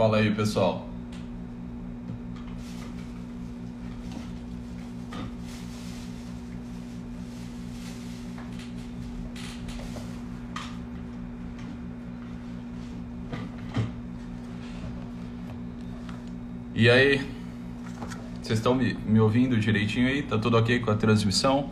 Fala aí, pessoal. E aí, vocês estão me, me ouvindo direitinho aí? Tá tudo ok com a transmissão?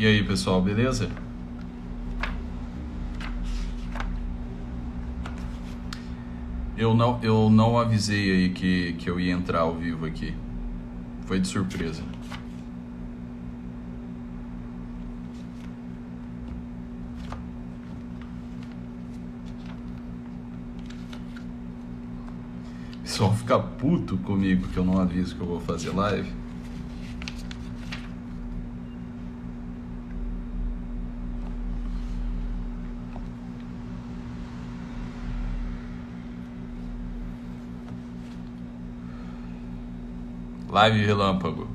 E aí, pessoal, beleza? Eu não, eu não avisei aí que, que eu ia entrar ao vivo aqui. Foi de surpresa. O pessoal fica puto comigo que eu não aviso que eu vou fazer live. Live relâmpago.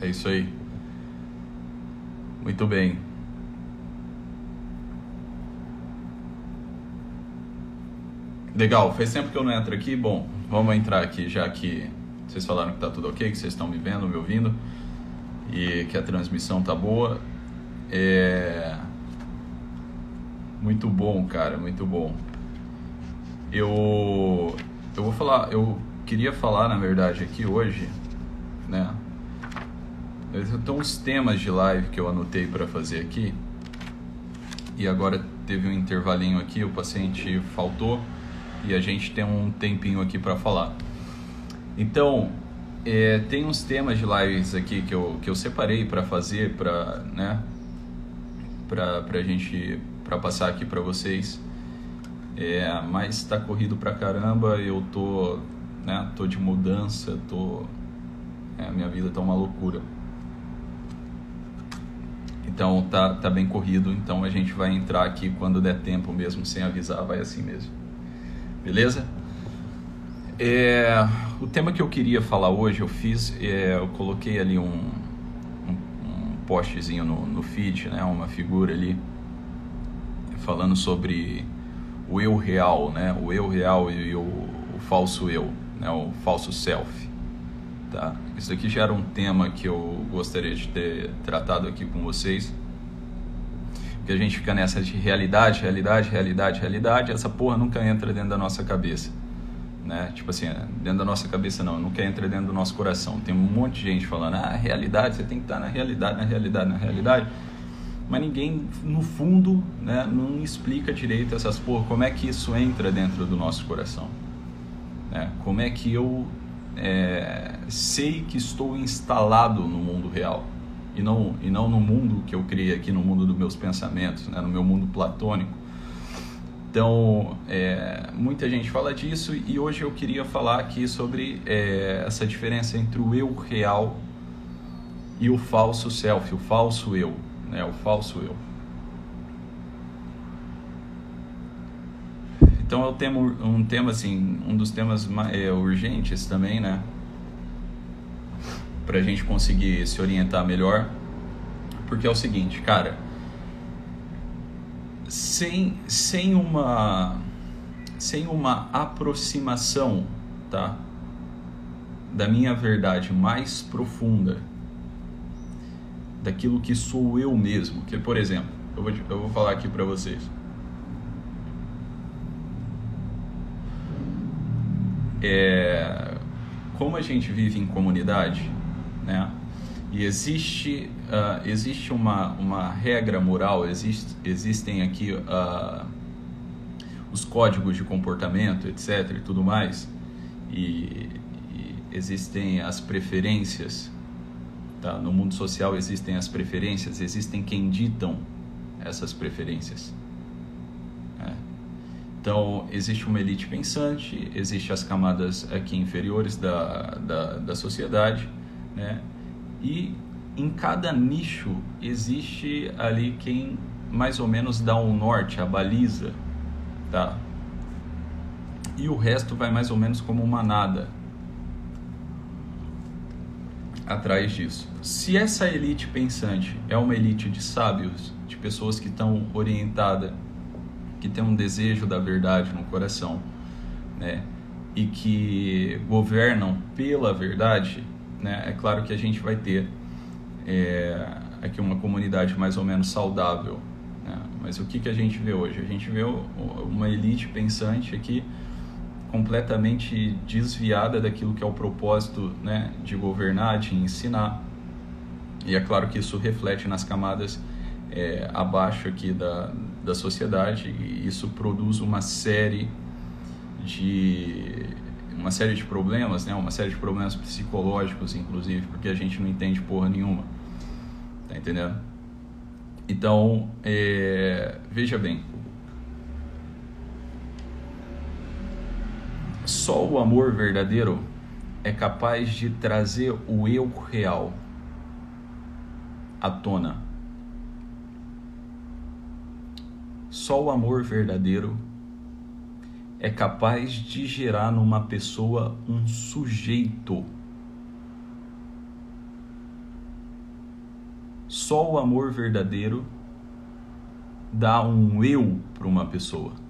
É isso aí. Muito bem. Legal, faz tempo que eu não entro aqui. Bom, vamos entrar aqui já que vocês falaram que tá tudo ok, que vocês estão me vendo, me ouvindo e que a transmissão tá boa. É muito bom, cara, muito bom. Eu eu vou falar, eu queria falar na verdade aqui hoje, né? Então uns temas de live que eu anotei para fazer aqui. E agora teve um intervalinho aqui, o paciente faltou e a gente tem um tempinho aqui para falar. Então, é, tem uns temas de lives aqui que eu, que eu separei para fazer, para né, pra, pra gente, para passar aqui para vocês. É, mas tá corrido pra caramba, eu tô, né, tô de mudança, tô é, minha vida tá uma loucura. Então tá, tá bem corrido, então a gente vai entrar aqui quando der tempo mesmo, sem avisar, vai assim mesmo. Beleza? É, o tema que eu queria falar hoje, eu fiz, é, eu coloquei ali um, um, um postzinho no, no feed, né, uma figura ali, falando sobre o eu real, né? O eu real e o, o falso eu, né? O falso self, tá? Isso aqui já era um tema que eu gostaria de ter tratado aqui com vocês. Porque a gente fica nessa de realidade, realidade, realidade, realidade, essa porra nunca entra dentro da nossa cabeça. Né? Tipo assim, dentro da nossa cabeça não, nunca entra dentro do nosso coração. Tem um monte de gente falando, ah, realidade, você tem que estar na realidade, na realidade, na realidade mas ninguém, no fundo, né, não explica direito essas porra, como é que isso entra dentro do nosso coração. Né? Como é que eu é, sei que estou instalado no mundo real e não, e não no mundo que eu criei aqui, no mundo dos meus pensamentos, né, no meu mundo platônico. Então, é, muita gente fala disso e hoje eu queria falar aqui sobre é, essa diferença entre o eu real e o falso self, o falso eu né, o falso eu. Então é um tema, um tema assim, um dos temas é, urgentes também, né? Para a gente conseguir se orientar melhor, porque é o seguinte, cara, sem, sem uma sem uma aproximação, tá? Da minha verdade mais profunda, daquilo que sou eu mesmo. Que, por exemplo, eu vou, eu vou falar aqui para vocês. É, como a gente vive em comunidade, né? E existe, uh, existe uma, uma regra moral, existe, existem aqui uh, os códigos de comportamento, etc. e tudo mais, e, e existem as preferências Tá? No mundo social existem as preferências, existem quem ditam essas preferências. Então, existe uma elite pensante, existem as camadas aqui inferiores da, da, da sociedade, né? E em cada nicho existe ali quem mais ou menos dá um norte, a baliza, tá? E o resto vai mais ou menos como uma nada atrás disso. Se essa elite pensante é uma elite de sábios, de pessoas que estão orientadas, que tem um desejo da verdade no coração, né? E que governam pela verdade, né? É claro que a gente vai ter é, aqui uma comunidade mais ou menos saudável, né? Mas o que, que a gente vê hoje? A gente vê uma elite pensante aqui completamente desviada daquilo que é o propósito né, de governar, de ensinar. E é claro que isso reflete nas camadas é, abaixo aqui da, da sociedade e isso produz uma série de uma série de problemas, né? Uma série de problemas psicológicos, inclusive, porque a gente não entende porra nenhuma. Tá entendendo? Então, é, veja bem, Só o amor verdadeiro é capaz de trazer o eu real à tona. Só o amor verdadeiro é capaz de gerar numa pessoa um sujeito. Só o amor verdadeiro dá um eu para uma pessoa.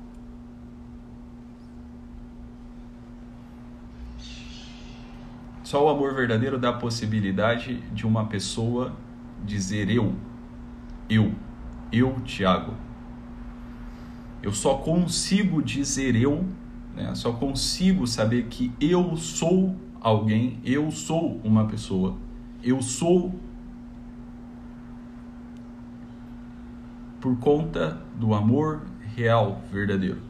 Só o amor verdadeiro dá a possibilidade de uma pessoa dizer eu, eu, eu, Tiago. Eu só consigo dizer eu, né? só consigo saber que eu sou alguém, eu sou uma pessoa, eu sou por conta do amor real, verdadeiro.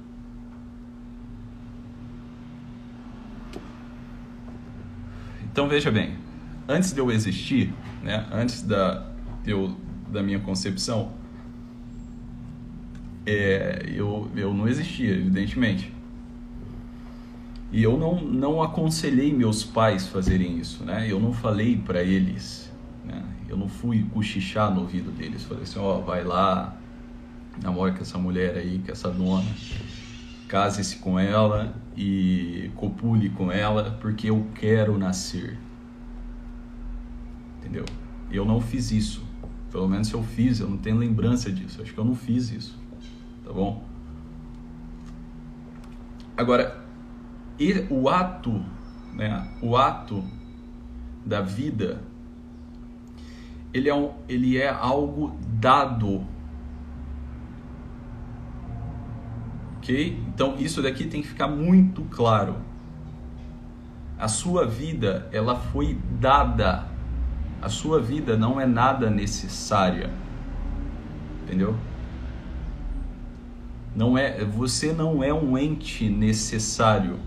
Então veja bem, antes de eu existir, né, antes da, eu, da minha concepção, é, eu, eu não existia, evidentemente. E eu não, não aconselhei meus pais fazerem isso, né? Eu não falei para eles, né? Eu não fui cochichar no ouvido deles. Falei assim, ó, oh, vai lá, namora com essa mulher aí, com essa dona, case-se com ela e copule com ela porque eu quero nascer. Entendeu? Eu não fiz isso. Pelo menos eu fiz, eu não tenho lembrança disso. Acho que eu não fiz isso. Tá bom? Agora, o ato, né, o ato da vida, ele é, um, ele é algo dado ok? Então isso daqui tem que ficar muito claro. A sua vida, ela foi dada. A sua vida não é nada necessária. Entendeu? Não é, você não é um ente necessário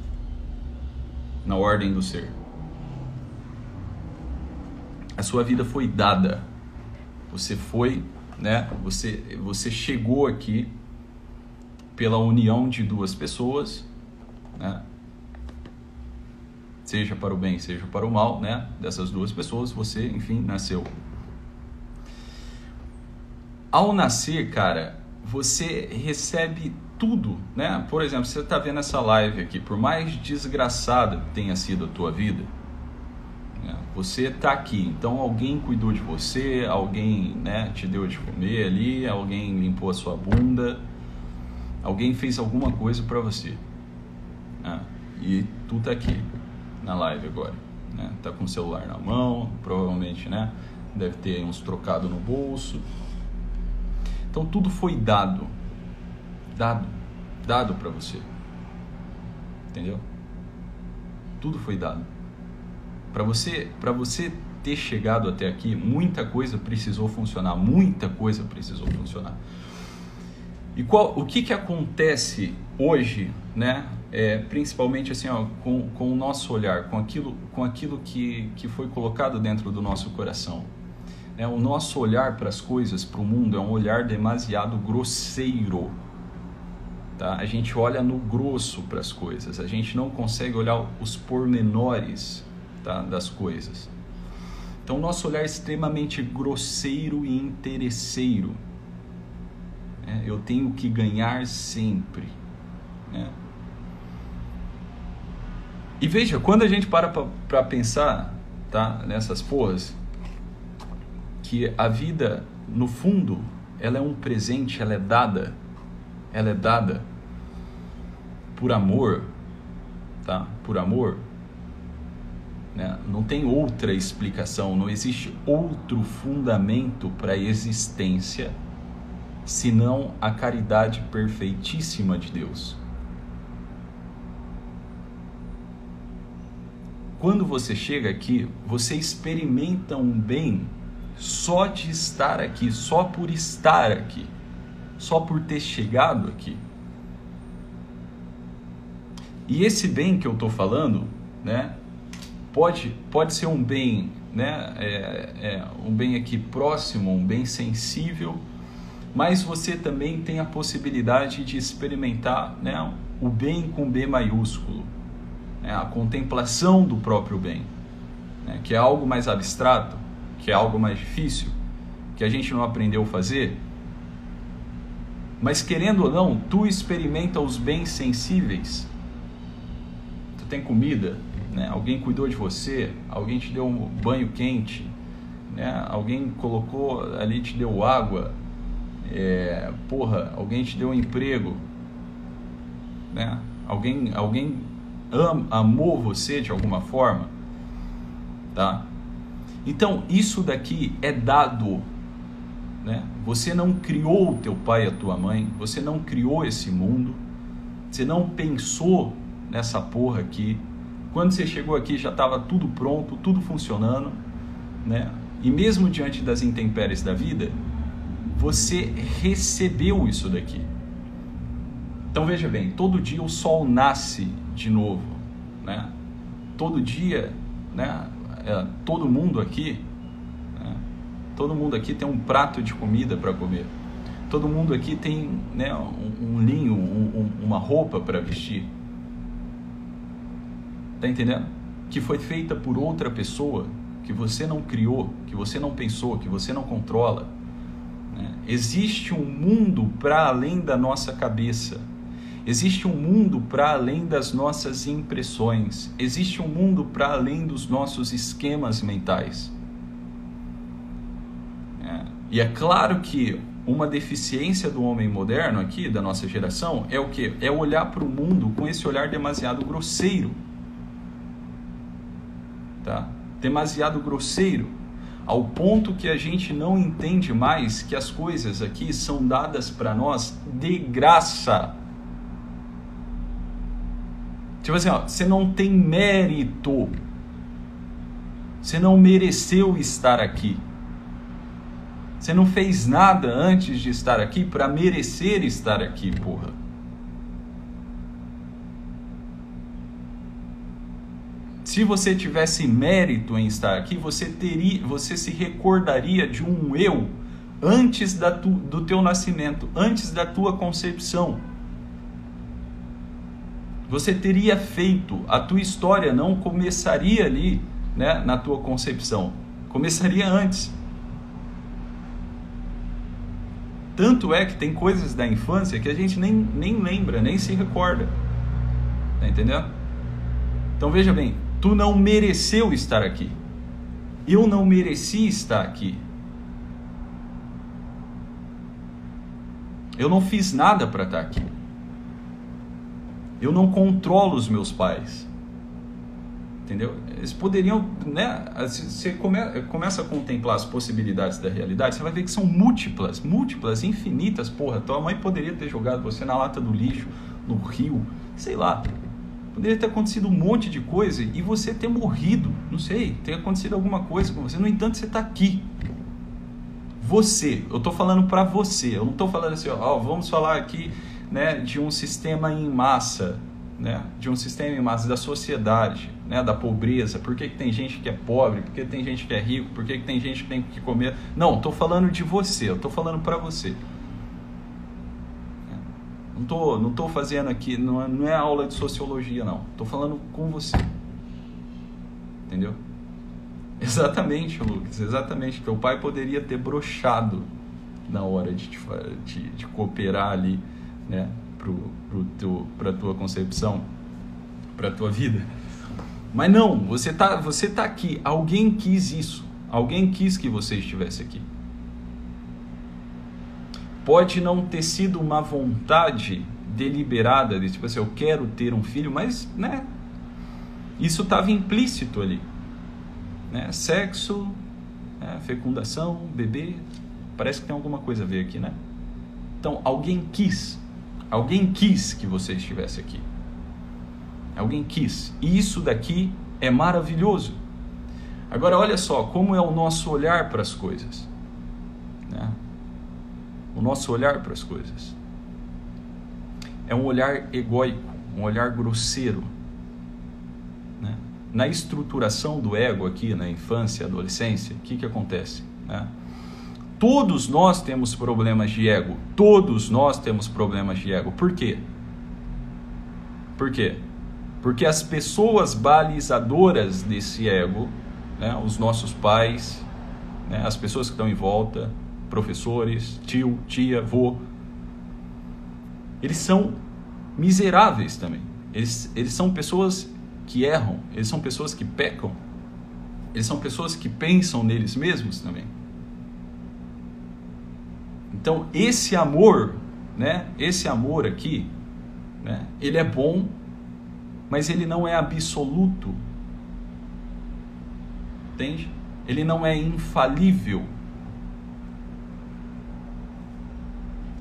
na ordem do ser. A sua vida foi dada. Você foi, né? Você você chegou aqui pela união de duas pessoas, né? seja para o bem, seja para o mal, né? Dessas duas pessoas, você, enfim, nasceu. Ao nascer, cara, você recebe tudo, né? Por exemplo, você está vendo essa live aqui, por mais desgraçada que tenha sido a tua vida, né? você está aqui, então alguém cuidou de você, alguém, né, te deu de comer ali, alguém limpou a sua bunda, Alguém fez alguma coisa para você. Né? E tu tá aqui na live agora. Né? Tá com o celular na mão, provavelmente, né? Deve ter uns trocados no bolso. Então tudo foi dado. Dado. Dado para você. Entendeu? Tudo foi dado. Para você, para você ter chegado até aqui, muita coisa precisou funcionar, muita coisa precisou funcionar. E qual, o que, que acontece hoje, né? É, principalmente assim, ó, com, com o nosso olhar, com aquilo, com aquilo que, que foi colocado dentro do nosso coração. É, o nosso olhar para as coisas, para o mundo, é um olhar demasiado grosseiro. Tá? A gente olha no grosso para as coisas, a gente não consegue olhar os pormenores tá? das coisas. Então, o nosso olhar é extremamente grosseiro e interesseiro. É, eu tenho que ganhar sempre. Né? E veja, quando a gente para para pensar tá, nessas porras, que a vida, no fundo, ela é um presente, ela é dada, ela é dada por amor, tá? Por amor, né? Não tem outra explicação, não existe outro fundamento para a existência senão a caridade perfeitíssima de Deus. Quando você chega aqui, você experimenta um bem só de estar aqui, só por estar aqui, só por ter chegado aqui. E esse bem que eu estou falando, né, pode, pode ser um bem, né, é, é, um bem aqui próximo, um bem sensível, mas você também tem a possibilidade de experimentar né, o bem com B maiúsculo, né, a contemplação do próprio bem, né, que é algo mais abstrato, que é algo mais difícil, que a gente não aprendeu a fazer. Mas querendo ou não, tu experimenta os bens sensíveis. Tu tem comida, né? alguém cuidou de você, alguém te deu um banho quente, né? alguém colocou ali, te deu água, é, porra, alguém te deu um emprego, né? alguém, alguém am, amou você de alguma forma, tá? Então, isso daqui é dado. Né? Você não criou o teu pai e a tua mãe, você não criou esse mundo, você não pensou nessa porra aqui. Quando você chegou aqui já estava tudo pronto, tudo funcionando, né? E mesmo diante das intempéries da vida, você recebeu isso daqui. Então veja bem, todo dia o sol nasce de novo, né? Todo dia, né? é, todo mundo aqui, né, todo mundo aqui tem um prato de comida para comer. Todo mundo aqui tem né, um, um linho, um, um, uma roupa para vestir. Tá entendendo? Que foi feita por outra pessoa, que você não criou, que você não pensou, que você não controla. Existe um mundo para além da nossa cabeça Existe um mundo para além das nossas impressões, existe um mundo para além dos nossos esquemas mentais. É. E é claro que uma deficiência do homem moderno aqui, da nossa geração, é o que? É olhar para o mundo com esse olhar demasiado grosseiro. Tá? Demasiado grosseiro. Ao ponto que a gente não entende mais que as coisas aqui são dadas para nós de graça Tipo assim, ó, você não tem mérito. Você não mereceu estar aqui. Você não fez nada antes de estar aqui para merecer estar aqui, porra. Se você tivesse mérito em estar aqui, você teria, você se recordaria de um eu antes da tu, do teu nascimento, antes da tua concepção você teria feito, a tua história não começaria ali, né, na tua concepção, começaria antes. Tanto é que tem coisas da infância que a gente nem, nem lembra, nem se recorda. Tá entendendo? Então veja bem, tu não mereceu estar aqui. Eu não mereci estar aqui. Eu não fiz nada para estar aqui. Eu não controlo os meus pais. Entendeu? Eles poderiam, né? Você come, começa a contemplar as possibilidades da realidade, você vai ver que são múltiplas, múltiplas, infinitas. Porra, tua mãe poderia ter jogado você na lata do lixo, no rio, sei lá. Poderia ter acontecido um monte de coisa e você ter morrido, não sei, ter acontecido alguma coisa com você. No entanto, você está aqui. Você, eu estou falando para você, eu não estou falando assim, ó, vamos falar aqui né, de um sistema em massa, né, de um sistema em massa da sociedade, né, da pobreza. Por que, que tem gente que é pobre? Por que tem gente que é rico? Por que, que tem gente que tem que comer? Não, estou falando de você, eu estou falando para você. Não tô, não tô fazendo aqui, não é, não é aula de sociologia, não. Tô falando com você. Entendeu? Exatamente, Lucas, exatamente. Teu pai poderia ter brochado na hora de, te, de, de cooperar ali, né, para a tua concepção, para a tua vida. Mas não, você tá, você tá aqui. Alguém quis isso. Alguém quis que você estivesse aqui. Pode não ter sido uma vontade deliberada de tipo assim, eu quero ter um filho, mas, né, isso estava implícito ali. Né? Sexo, né? fecundação, bebê, parece que tem alguma coisa a ver aqui, né? Então, alguém quis, alguém quis que você estivesse aqui. Alguém quis. E isso daqui é maravilhoso. Agora, olha só como é o nosso olhar para as coisas. Né? O nosso olhar para as coisas. É um olhar egóico, um olhar grosseiro na estruturação do ego aqui na infância adolescência, o que, que acontece? Né? Todos nós temos problemas de ego. Todos nós temos problemas de ego. Por quê? Por quê? Porque as pessoas balizadoras desse ego, né, os nossos pais, né, as pessoas que estão em volta, professores, tio, tia, vô, eles são miseráveis também. Eles, eles são pessoas que erram, eles são pessoas que pecam, eles são pessoas que pensam neles mesmos também. Então, esse amor, né, esse amor aqui, né, ele é bom, mas ele não é absoluto. Entende? Ele não é infalível.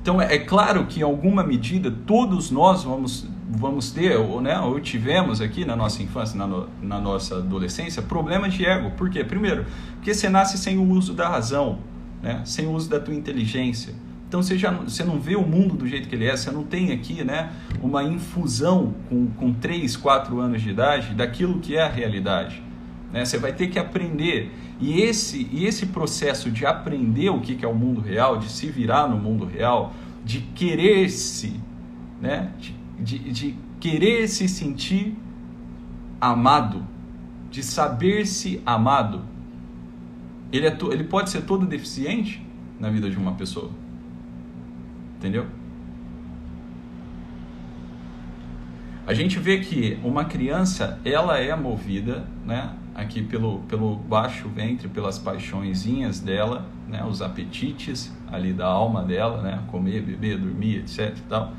Então, é, é claro que em alguma medida todos nós vamos vamos ter, ou, né, ou tivemos aqui na nossa infância, na, no, na nossa adolescência, problemas de ego. Por quê? Primeiro, porque você nasce sem o uso da razão, né, sem o uso da tua inteligência. Então você, já, você não vê o mundo do jeito que ele é, você não tem aqui né, uma infusão com, com 3, 4 anos de idade daquilo que é a realidade. Né? Você vai ter que aprender. E esse, e esse processo de aprender o que, é o mundo real, de se virar no mundo real, de querer-se, né? de de, de querer se sentir amado, de saber-se amado, ele, é to, ele pode ser todo deficiente na vida de uma pessoa. Entendeu? A gente vê que uma criança, ela é movida, né, aqui pelo, pelo baixo ventre, pelas paixõezinhas dela, né, os apetites ali da alma dela, né, comer, beber, dormir, etc e tal.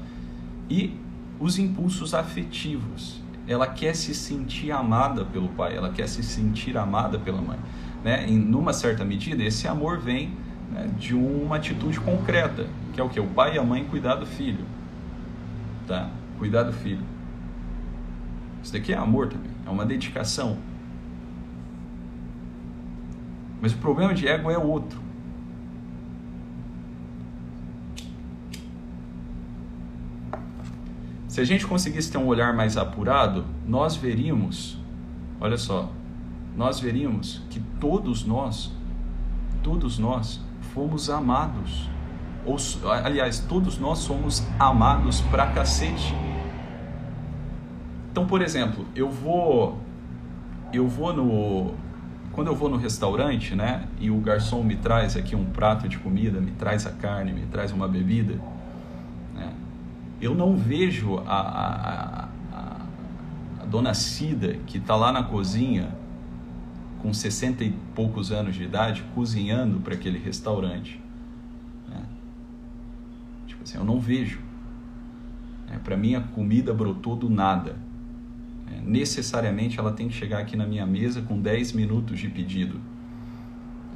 E os impulsos afetivos. Ela quer se sentir amada pelo pai, ela quer se sentir amada pela mãe. Né? Em numa certa medida, esse amor vem né, de uma atitude concreta, que é o que? O pai e a mãe cuidar do filho. Tá? Cuidar do filho. Isso daqui é amor também, é uma dedicação. Mas o problema de ego é outro. Se a gente conseguisse ter um olhar mais apurado, nós veríamos, olha só, nós veríamos que todos nós, todos nós fomos amados. Ou, aliás, todos nós somos amados pra cacete. Então, por exemplo, eu vou eu vou no quando eu vou no restaurante, né, e o garçom me traz aqui um prato de comida, me traz a carne, me traz uma bebida, eu não vejo a, a, a, a dona Cida, que está lá na cozinha, com 60 e poucos anos de idade, cozinhando para aquele restaurante. Né? Tipo assim, eu não vejo. É, para mim, a comida brotou do nada. É, necessariamente ela tem que chegar aqui na minha mesa com 10 minutos de pedido.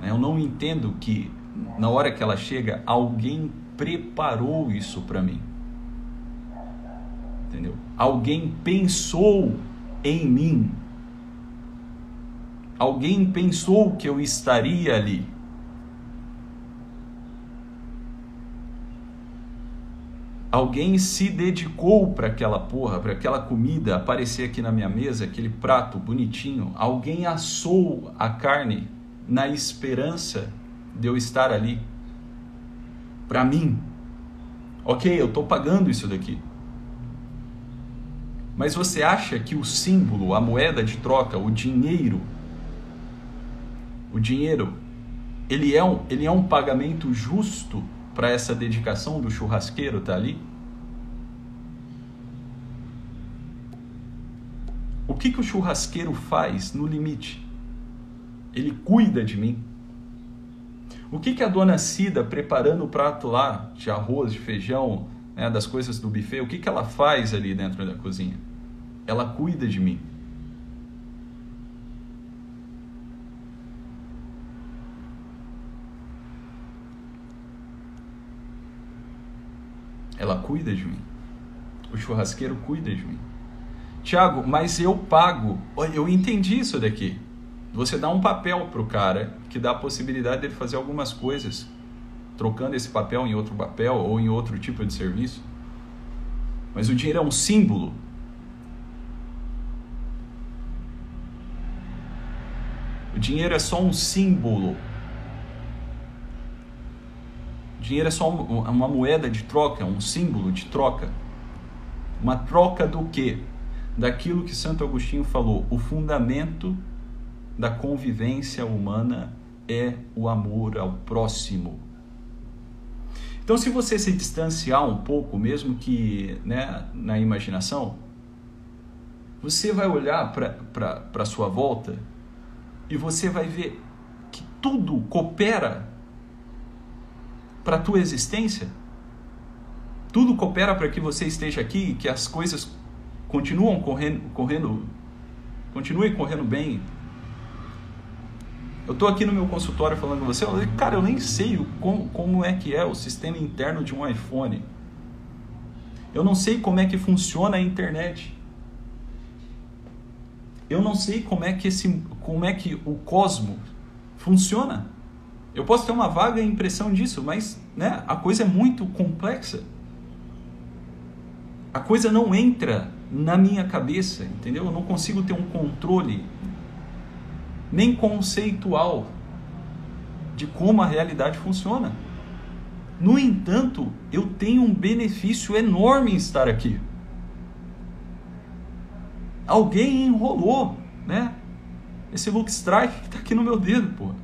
É, eu não entendo que, na hora que ela chega, alguém preparou isso para mim entendeu? Alguém pensou em mim. Alguém pensou que eu estaria ali. Alguém se dedicou para aquela porra, para aquela comida aparecer aqui na minha mesa, aquele prato bonitinho. Alguém assou a carne na esperança de eu estar ali. Para mim, Ok, eu estou pagando isso daqui. Mas você acha que o símbolo, a moeda de troca, o dinheiro, o dinheiro, ele é um, ele é um pagamento justo para essa dedicação do churrasqueiro tá ali? O que, que o churrasqueiro faz no limite? Ele cuida de mim. O que, que a dona Cida, preparando o prato lá de arroz, de feijão, né, das coisas do buffet, o que, que ela faz ali dentro da cozinha? Ela cuida de mim. Ela cuida de mim. O churrasqueiro cuida de mim. Tiago, mas eu pago. Eu entendi isso daqui. Você dá um papel para o cara que dá a possibilidade dele fazer algumas coisas, trocando esse papel em outro papel ou em outro tipo de serviço. Mas o dinheiro é um símbolo. O dinheiro é só um símbolo. Dinheiro é só uma moeda de troca, um símbolo de troca. Uma troca do quê? Daquilo que Santo Agostinho falou, o fundamento da convivência humana é o amor ao próximo. Então, se você se distanciar um pouco, mesmo que né, na imaginação, você vai olhar para a sua volta e você vai ver que tudo coopera para a tua existência. Tudo coopera para que você esteja aqui, que as coisas continuam correndo, correndo continuem correndo bem, eu estou aqui no meu consultório falando com você, eu, cara, eu nem sei como, como é que é o sistema interno de um iPhone. Eu não sei como é que funciona a internet. Eu não sei como é que esse, como é que o cosmo funciona. Eu posso ter uma vaga impressão disso, mas né, a coisa é muito complexa. A coisa não entra na minha cabeça, entendeu? Eu não consigo ter um controle nem conceitual de como a realidade funciona. No entanto, eu tenho um benefício enorme em estar aqui. Alguém enrolou, né? Esse look strike que está aqui no meu dedo, pô.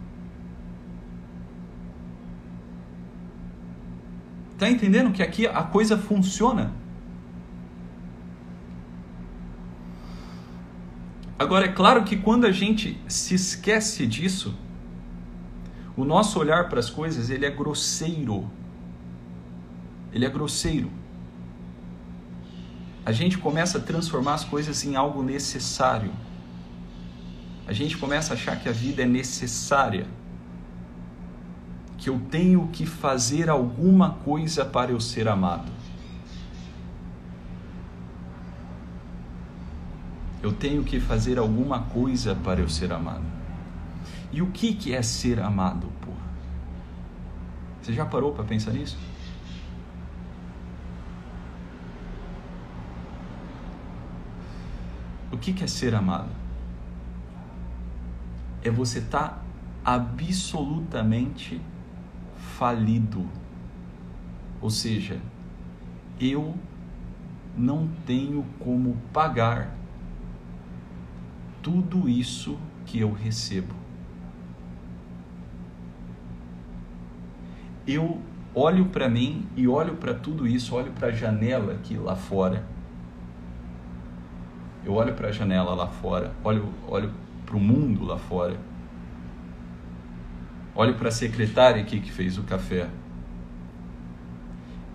Tá entendendo que aqui a coisa funciona? Agora, é claro que quando a gente se esquece disso, o nosso olhar para as coisas ele é grosseiro. Ele é grosseiro. A gente começa a transformar as coisas em algo necessário. A gente começa a achar que a vida é necessária. Que eu tenho que fazer alguma coisa para eu ser amado. Eu tenho que fazer alguma coisa para eu ser amado. E o que, que é ser amado, porra? Você já parou para pensar nisso? O que, que é ser amado? É você estar tá absolutamente falido. Ou seja, eu não tenho como pagar tudo isso que eu recebo. Eu olho para mim e olho para tudo isso, olho para a janela aqui lá fora. Eu olho para a janela lá fora, olho, olho para o mundo lá fora. Olho para a secretária aqui que fez o café.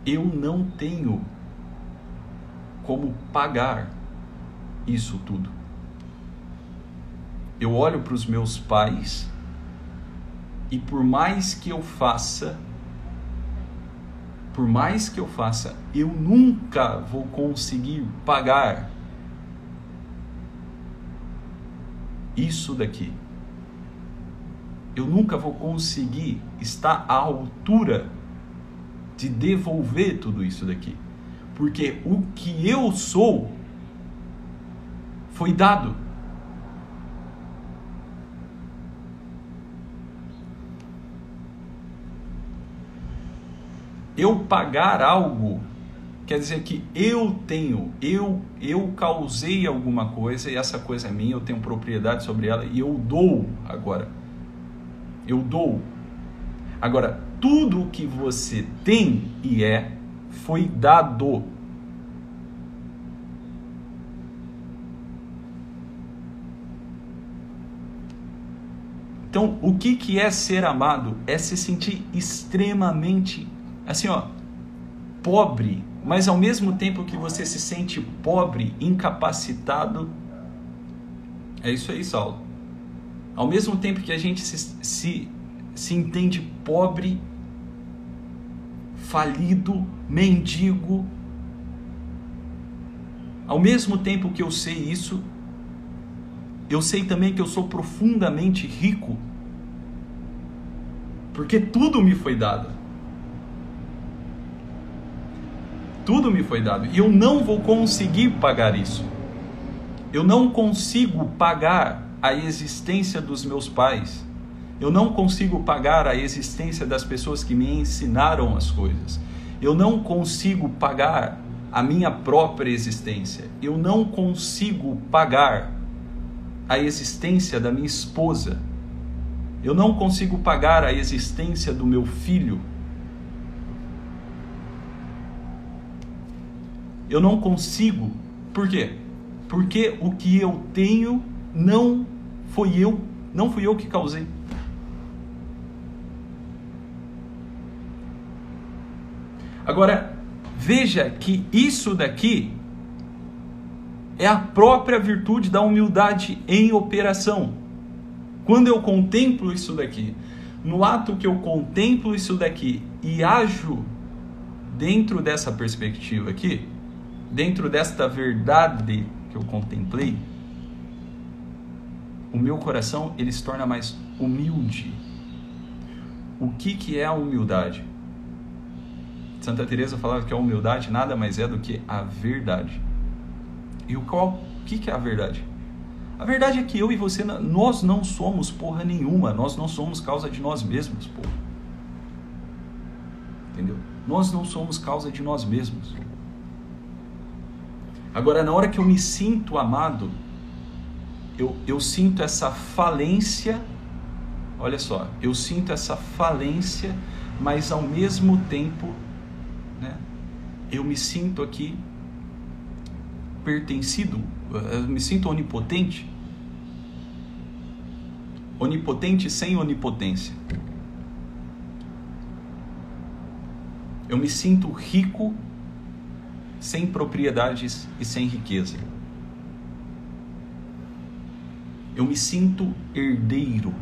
Eu não tenho como pagar isso tudo eu olho para os meus pais e por mais que eu faça, por mais que eu faça, eu nunca vou conseguir pagar isso daqui. Eu nunca vou conseguir estar à altura de devolver tudo isso daqui. Porque o que eu sou foi dado. eu pagar algo quer dizer que eu tenho, eu eu causei alguma coisa e essa coisa é minha, eu tenho propriedade sobre ela e eu dou agora. Eu dou. Agora, tudo o que você tem e é foi dado. Então, o que, que é ser amado? É se sentir extremamente, assim, ó, pobre, mas ao mesmo tempo que você se sente pobre, incapacitado. É isso aí, Saulo. Ao mesmo tempo que a gente se, se, se entende pobre, falido, mendigo, ao mesmo tempo que eu sei isso, eu sei também que eu sou profundamente rico, porque tudo me foi dado. Tudo me foi dado e eu não vou conseguir pagar isso. Eu não consigo pagar a existência dos meus pais. Eu não consigo pagar a existência das pessoas que me ensinaram as coisas. Eu não consigo pagar a minha própria existência. Eu não consigo pagar a existência da minha esposa. Eu não consigo pagar a existência do meu filho. Eu não consigo. Por quê? Porque o que eu tenho não foi eu, não fui eu que causei. Agora, veja que isso daqui é a própria virtude da humildade em operação. Quando eu contemplo isso daqui, no ato que eu contemplo isso daqui e ajo dentro dessa perspectiva aqui, dentro desta verdade que eu contemplei, o meu coração ele se torna mais humilde. O que que é a humildade? Santa Teresa falava que a humildade nada mais é do que a verdade. E o qual? O que, que é a verdade? A verdade é que eu e você, nós não somos porra nenhuma, nós não somos causa de nós mesmos, porra. Entendeu? Nós não somos causa de nós mesmos. Agora, na hora que eu me sinto amado, eu, eu sinto essa falência, olha só, eu sinto essa falência, mas ao mesmo tempo, né, eu me sinto aqui pertencido, eu me sinto onipotente. Onipotente sem onipotência. Eu me sinto rico sem propriedades e sem riqueza. Eu me sinto herdeiro.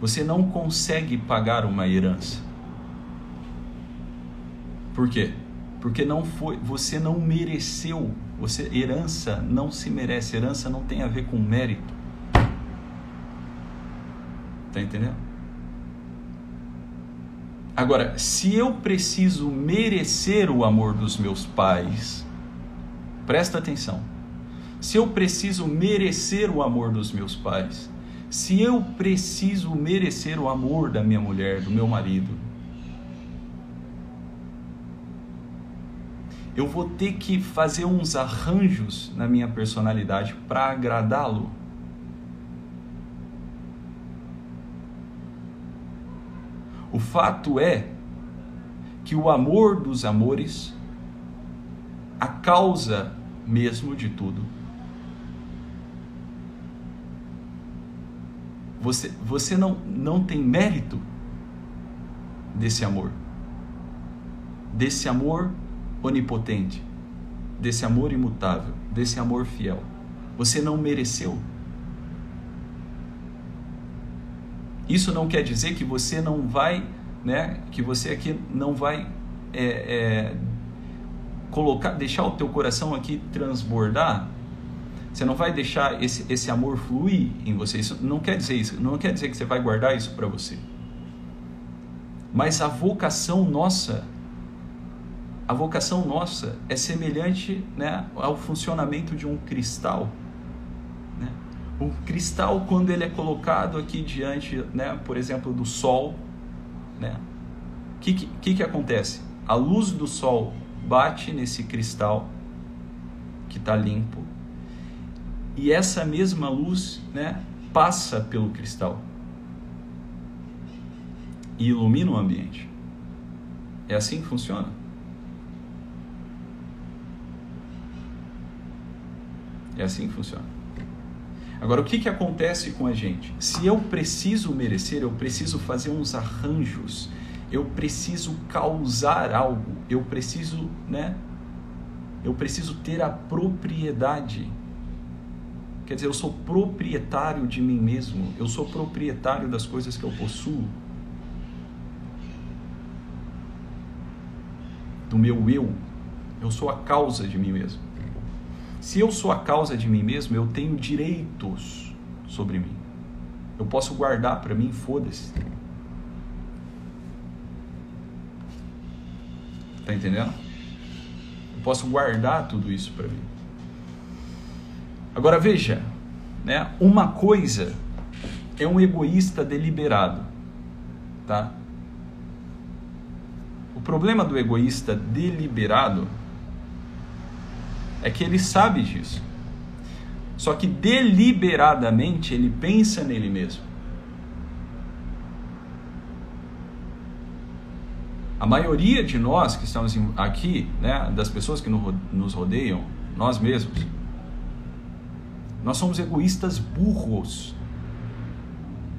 Você não consegue pagar uma herança. Por quê? porque não foi, você não mereceu. Você herança não se merece, herança não tem a ver com mérito. Tá entendendo? Agora, se eu preciso merecer o amor dos meus pais, presta atenção. Se eu preciso merecer o amor dos meus pais, se eu preciso merecer o amor da minha mulher, do meu marido, eu vou ter que fazer uns arranjos na minha personalidade para agradá-lo. O fato é que o amor dos amores, a causa mesmo de tudo, você, você não, não tem mérito desse amor. Desse amor onipotente, desse amor imutável, desse amor fiel. Você não mereceu. Isso não quer dizer que você não vai, né? Que você aqui não vai é, é, colocar, deixar o teu coração aqui transbordar. Você não vai deixar esse, esse amor fluir em você. Isso não quer dizer isso. Não quer dizer que você vai guardar isso para você. Mas a vocação nossa a vocação nossa é semelhante né, ao funcionamento de um cristal. Né? O cristal, quando ele é colocado aqui diante, né, por exemplo, do sol, né? O que, que, que acontece? A luz do sol bate nesse cristal que está limpo e essa mesma luz, né, passa pelo cristal e ilumina o ambiente. É assim que funciona. É assim que funciona. Agora, o que, que acontece com a gente? Se eu preciso merecer, eu preciso fazer uns arranjos, eu preciso causar algo, eu preciso, né? Eu preciso ter a propriedade. Quer dizer, eu sou proprietário de mim mesmo, eu sou proprietário das coisas que eu possuo. Do meu eu. Eu sou a causa de mim mesmo. Se eu sou a causa de mim mesmo, eu tenho direitos sobre mim. Eu posso guardar para mim, foda-se. Tá entendendo? Eu posso guardar tudo isso para mim. Agora veja, né? Uma coisa é um egoísta deliberado, tá? O problema do egoísta deliberado é que ele sabe disso. Só que deliberadamente ele pensa nele mesmo. A maioria de nós que estamos aqui, né, das pessoas que nos rodeiam, nós mesmos, nós somos egoístas burros.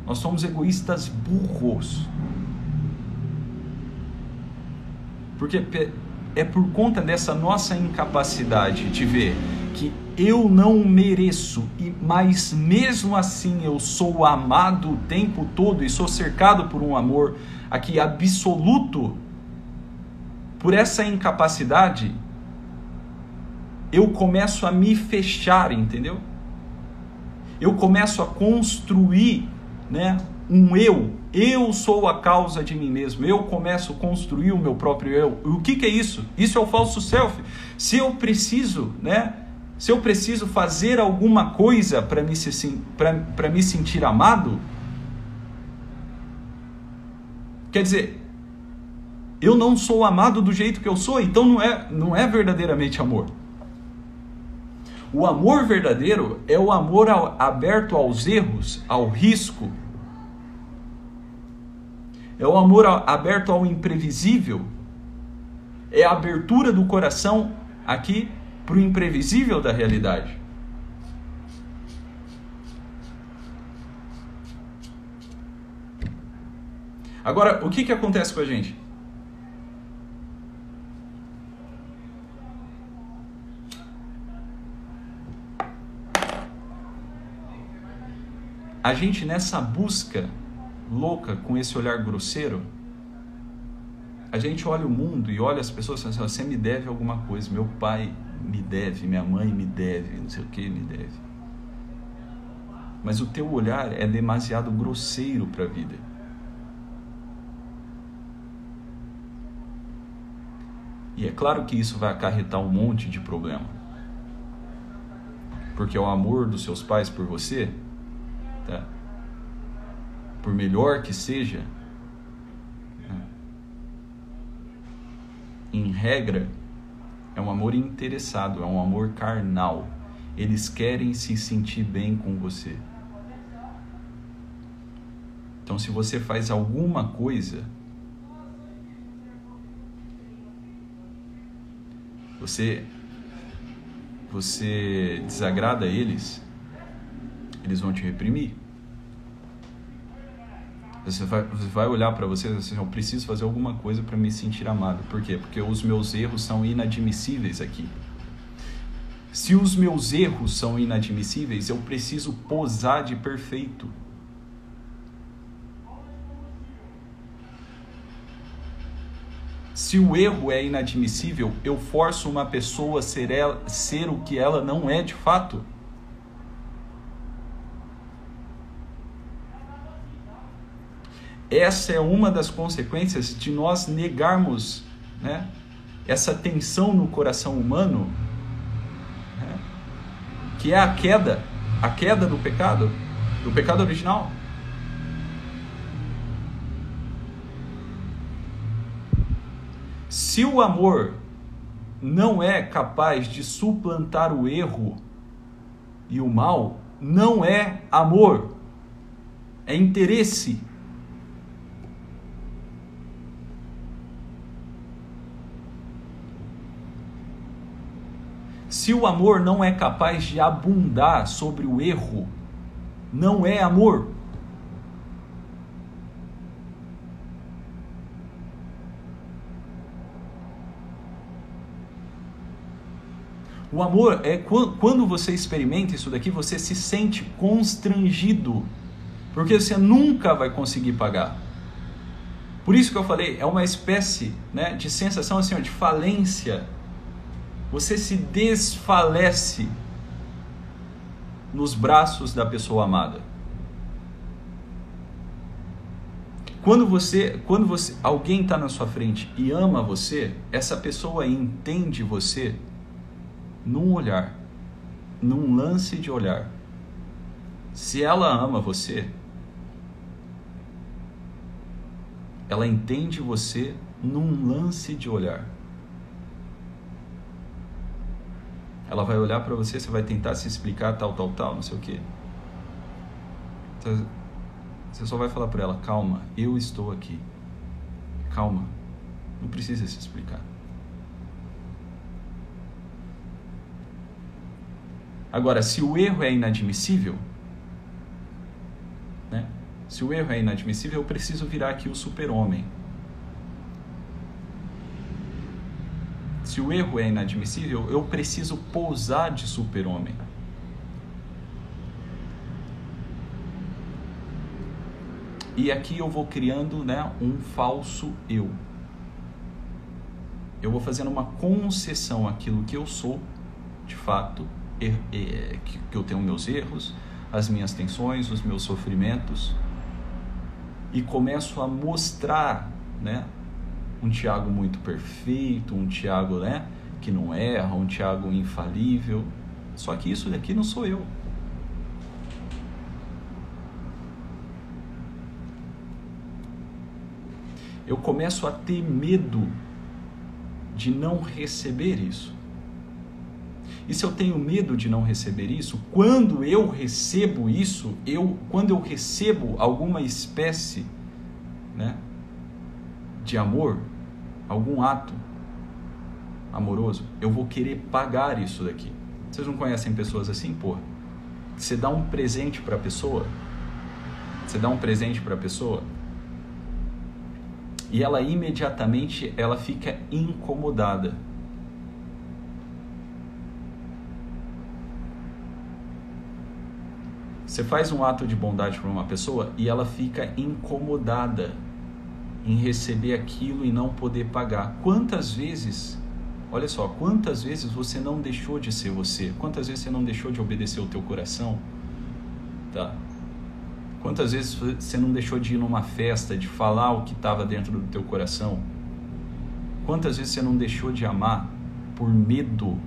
Nós somos egoístas burros. Porque é por conta dessa nossa incapacidade de ver que eu não mereço, mas mesmo assim eu sou amado o tempo todo e sou cercado por um amor aqui absoluto. Por essa incapacidade, eu começo a me fechar, entendeu? Eu começo a construir, né, um eu eu sou a causa de mim mesmo. Eu começo a construir o meu próprio eu. O que, que é isso? Isso é o falso self. Se eu preciso, né? Se eu preciso fazer alguma coisa para me, para me sentir amado, quer dizer, eu não sou amado do jeito que eu sou, então não é, não é verdadeiramente amor. O amor verdadeiro é o amor ao, aberto aos erros, ao risco, é o amor aberto ao imprevisível, é a abertura do coração aqui para o imprevisível da realidade. Agora, o que, que acontece com a gente? A gente nessa busca louca com esse olhar grosseiro, a gente olha o mundo e olha as pessoas e fala assim, você me deve alguma coisa, meu pai me deve, minha mãe me deve, não sei o que me deve. Mas o teu olhar é demasiado grosseiro para a vida. E é claro que isso vai acarretar um monte de problema. Porque o amor dos seus pais por você, tá? por melhor que seja, né, em regra, é um amor interessado, é um amor carnal. Eles querem se sentir bem com você. Então, se você faz alguma coisa, você você desagrada eles, eles vão te reprimir. Você vai, você vai olhar para você e assim, eu preciso fazer alguma coisa para me sentir amado. Por quê? Porque os meus erros são inadmissíveis aqui. Se os meus erros são inadmissíveis, eu preciso posar de perfeito. Se o erro é inadmissível, eu forço uma pessoa a ser, ela, ser o que ela não é de fato. Essa é uma das consequências de nós negarmos né, essa tensão no coração humano, né, que é a queda, a queda do pecado, do pecado original. Se o amor não é capaz de suplantar o erro e o mal, não é amor, é interesse. Se o amor não é capaz de abundar sobre o erro, não é amor. O amor é quando você experimenta isso daqui, você se sente constrangido, porque você nunca vai conseguir pagar. Por isso que eu falei, é uma espécie né, de sensação assim, de falência. Você se desfalece nos braços da pessoa amada. Quando você, quando você, alguém está na sua frente e ama você, essa pessoa entende você num olhar, num lance de olhar. Se ela ama você, ela entende você num lance de olhar. Ela vai olhar para você, você vai tentar se explicar tal, tal, tal, não sei o quê. Você só vai falar para ela: calma, eu estou aqui. Calma, não precisa se explicar. Agora, se o erro é inadmissível, né? se o erro é inadmissível, eu preciso virar aqui o super-homem. Se o erro é inadmissível, eu preciso pousar de super-homem. E aqui eu vou criando né, um falso eu. Eu vou fazendo uma concessão àquilo que eu sou, de fato, er, er, que, que eu tenho meus erros, as minhas tensões, os meus sofrimentos, e começo a mostrar né, um Tiago muito perfeito, um Tiago né, que não erra, um Tiago infalível. Só que isso daqui não sou eu. Eu começo a ter medo de não receber isso. E se eu tenho medo de não receber isso, quando eu recebo isso, eu, quando eu recebo alguma espécie né, de amor, algum ato amoroso, eu vou querer pagar isso daqui. Vocês não conhecem pessoas assim, pô? Você dá um presente para a pessoa, você dá um presente para a pessoa e ela imediatamente ela fica incomodada. Você faz um ato de bondade para uma pessoa e ela fica incomodada em receber aquilo e não poder pagar. Quantas vezes, olha só, quantas vezes você não deixou de ser você? Quantas vezes você não deixou de obedecer o teu coração? Tá? Quantas vezes você não deixou de ir numa festa, de falar o que estava dentro do teu coração? Quantas vezes você não deixou de amar por medo?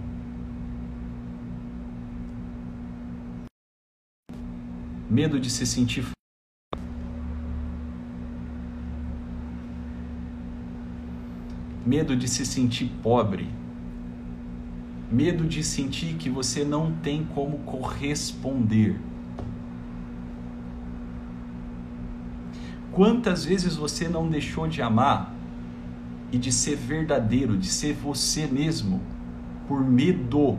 Medo de se sentir medo de se sentir pobre, medo de sentir que você não tem como corresponder. Quantas vezes você não deixou de amar e de ser verdadeiro, de ser você mesmo, por medo?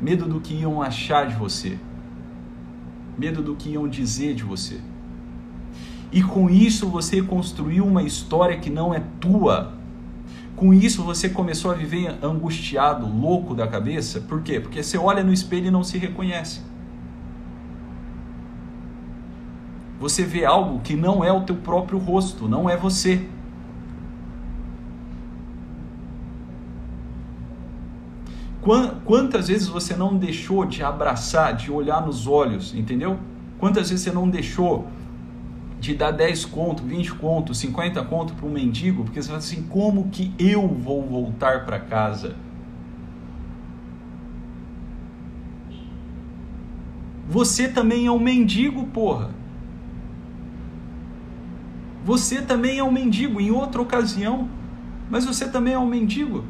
Medo do que iam achar de você, medo do que iam dizer de você e com isso você construiu uma história que não é tua. Com isso você começou a viver angustiado, louco da cabeça. Por quê? Porque você olha no espelho e não se reconhece. Você vê algo que não é o teu próprio rosto, não é você. Quantas vezes você não deixou de abraçar, de olhar nos olhos, entendeu? Quantas vezes você não deixou de dar 10 conto, 20 conto, 50 conto para um mendigo, porque você fala assim, como que eu vou voltar para casa? Você também é um mendigo, porra. Você também é um mendigo em outra ocasião, mas você também é um mendigo.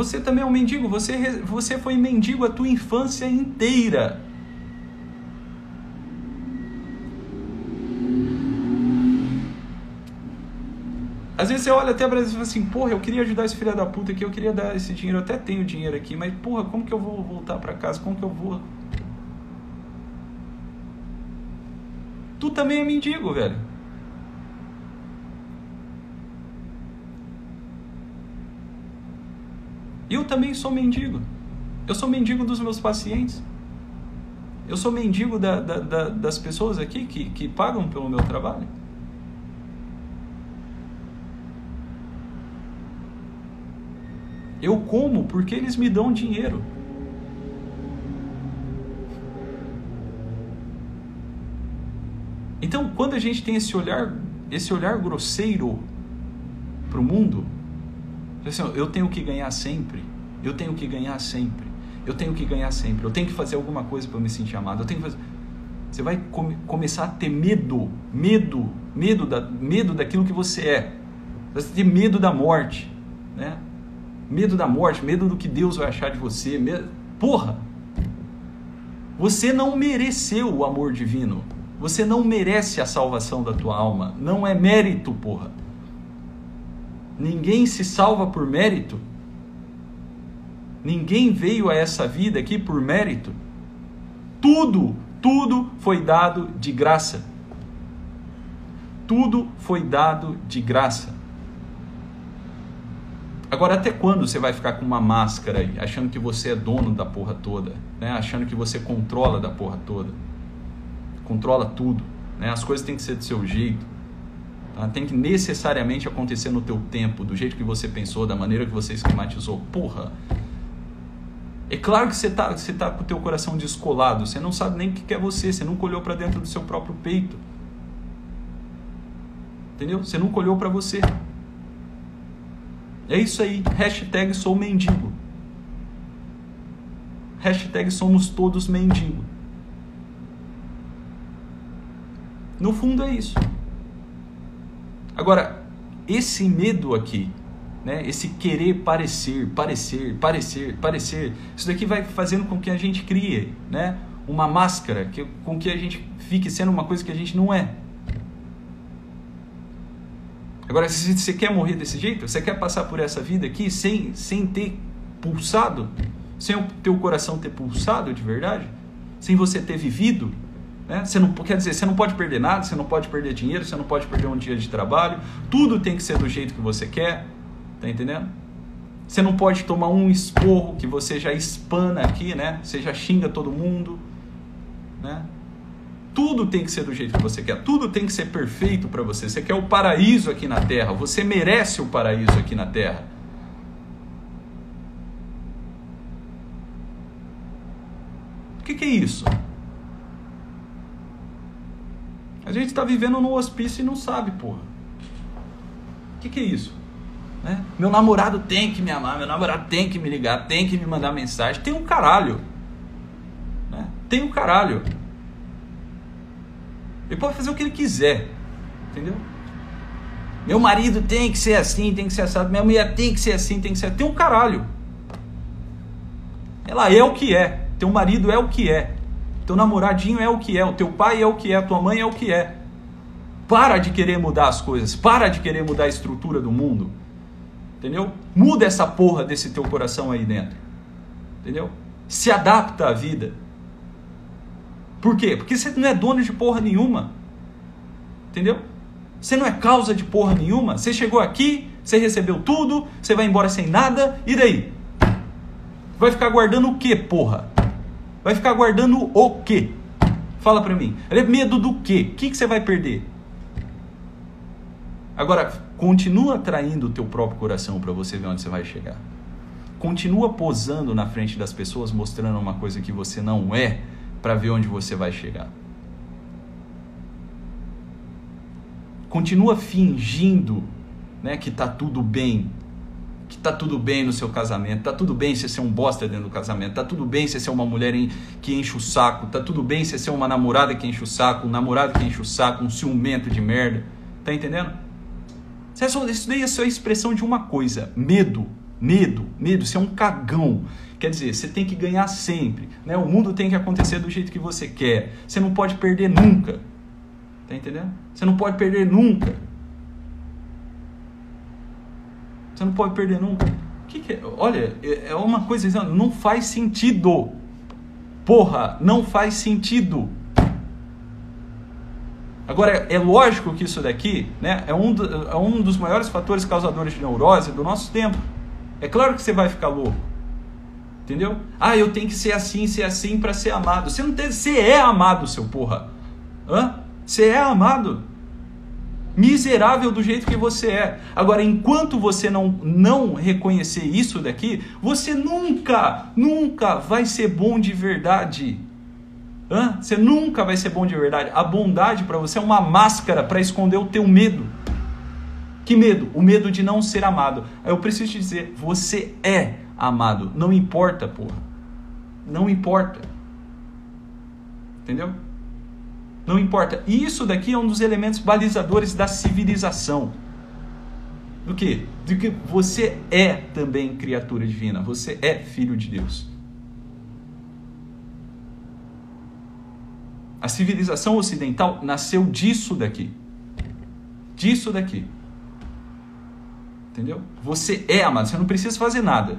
Você também é um mendigo, você, você foi mendigo a tua infância inteira. Às vezes você olha até para e fala assim, porra, eu queria ajudar esse filho da puta aqui, eu queria dar esse dinheiro, eu até tenho dinheiro aqui, mas porra, como que eu vou voltar para casa? Como que eu vou? Tu também é mendigo, velho. Eu também sou mendigo. Eu sou mendigo dos meus pacientes. Eu sou mendigo da, da, da, das pessoas aqui que, que pagam pelo meu trabalho. Eu como porque eles me dão dinheiro. Então, quando a gente tem esse olhar, esse olhar grosseiro para o mundo, assim, eu tenho que ganhar sempre, eu tenho que ganhar sempre, eu tenho que ganhar sempre, eu tenho que fazer alguma coisa para me sentir amado, eu tenho que fazer... Você vai come, começar a ter medo, medo, medo, da, medo daquilo que você é. Você vai ter medo da morte, né? medo da morte, medo do que Deus vai achar de você. Medo... Porra! Você não mereceu o amor divino. Você não merece a salvação da tua alma. Não é mérito, porra. Ninguém se salva por mérito. Ninguém veio a essa vida aqui por mérito. Tudo, tudo foi dado de graça. Tudo foi dado de graça. Agora, até quando você vai ficar com uma máscara aí, achando que você é dono da porra toda, né? achando que você controla da porra toda? Controla tudo. Né? As coisas têm que ser do seu jeito. Tá? Tem que necessariamente acontecer no teu tempo, do jeito que você pensou, da maneira que você esquematizou. Porra! É claro que você está você tá com o teu coração descolado, você não sabe nem o que é você, você nunca olhou para dentro do seu próprio peito. Entendeu? Você nunca olhou para você. É isso aí. Hashtag sou mendigo. Hashtag somos todos mendigo. No fundo é isso. Agora, esse medo aqui, né? Esse querer parecer, parecer, parecer, parecer, isso daqui vai fazendo com que a gente crie, né? Uma máscara que, com que a gente fique sendo uma coisa que a gente não é. Agora, se você quer morrer desse jeito, você quer passar por essa vida aqui sem, sem ter pulsado, sem o teu coração ter pulsado de verdade, sem você ter vivido, né? Você não, quer dizer, você não pode perder nada, você não pode perder dinheiro, você não pode perder um dia de trabalho, tudo tem que ser do jeito que você quer, tá entendendo? Você não pode tomar um esporro que você já espana aqui, né? Você já xinga todo mundo, né? Tudo tem que ser do jeito que você quer, tudo tem que ser perfeito para você. Você quer o paraíso aqui na terra, você merece o paraíso aqui na terra. O que, que é isso? A gente está vivendo no hospício e não sabe, porra. O que, que é isso? Né? Meu namorado tem que me amar, meu namorado tem que me ligar, tem que me mandar mensagem. Tem um caralho. Né? Tem um caralho. Ele pode fazer o que ele quiser. Entendeu? Meu marido tem que ser assim, tem que ser assado. Minha mulher tem que ser assim, tem que ser. Tem um caralho. Ela é o que é. Teu marido é o que é. Teu namoradinho é o que é. O teu pai é o que é. Tua mãe é o que é. Para de querer mudar as coisas. Para de querer mudar a estrutura do mundo. Entendeu? Muda essa porra desse teu coração aí dentro. Entendeu? Se adapta à vida. Por quê? Porque você não é dono de porra nenhuma. Entendeu? Você não é causa de porra nenhuma. Você chegou aqui, você recebeu tudo, você vai embora sem nada, e daí? Vai ficar guardando o que, porra? Vai ficar guardando o quê? Fala pra mim. É medo do quê? O que, que você vai perder? Agora, continua traindo o teu próprio coração para você ver onde você vai chegar. Continua posando na frente das pessoas, mostrando uma coisa que você não é, para ver onde você vai chegar. Continua fingindo né, que está tudo bem que tá tudo bem no seu casamento, tá tudo bem você ser um bosta dentro do casamento, tá tudo bem você ser uma mulher que enche o saco, tá tudo bem você ser uma namorada que enche o saco, um namorado que enche o saco, um ciumento de merda. Tá entendendo? Isso daí é só a expressão de uma coisa: medo. Medo, medo, você é um cagão. Quer dizer, você tem que ganhar sempre. Né? O mundo tem que acontecer do jeito que você quer. Você não pode perder nunca. Tá entendendo? Você não pode perder nunca. Você não pode perder nunca. Que que é? Olha, é uma coisa, não faz sentido. Porra, não faz sentido. Agora, é lógico que isso daqui né, é, um do, é um dos maiores fatores causadores de neurose do nosso tempo. É claro que você vai ficar louco. Entendeu? Ah, eu tenho que ser assim, ser assim para ser amado. Você não tem, você é amado, seu porra. Hã? Você é amado. Miserável do jeito que você é. Agora, enquanto você não, não reconhecer isso daqui, você nunca, nunca vai ser bom de verdade. Hã? Você nunca vai ser bom de verdade. A bondade para você é uma máscara para esconder o teu medo. Que medo? O medo de não ser amado. Eu preciso te dizer, você é amado. Não importa, porra. Não importa. Entendeu? Não importa. Isso daqui é um dos elementos balizadores da civilização. Do que? De que você é também criatura divina. Você é filho de Deus. A civilização ocidental nasceu disso daqui. Disso daqui. Entendeu? Você é amado, você não precisa fazer nada.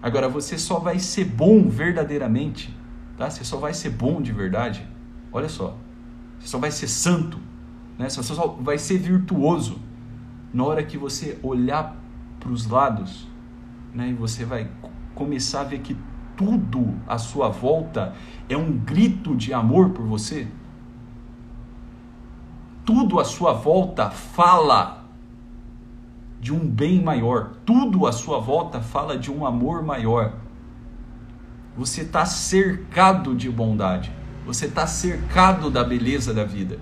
Agora você só vai ser bom verdadeiramente, tá? Você só vai ser bom de verdade. Olha só. Você só vai ser santo, né? Você só vai ser virtuoso na hora que você olhar para os lados, né? E você vai começar a ver que tudo à sua volta é um grito de amor por você? Tudo à sua volta fala de um bem maior, tudo à sua volta fala de um amor maior. Você está cercado de bondade, você está cercado da beleza da vida.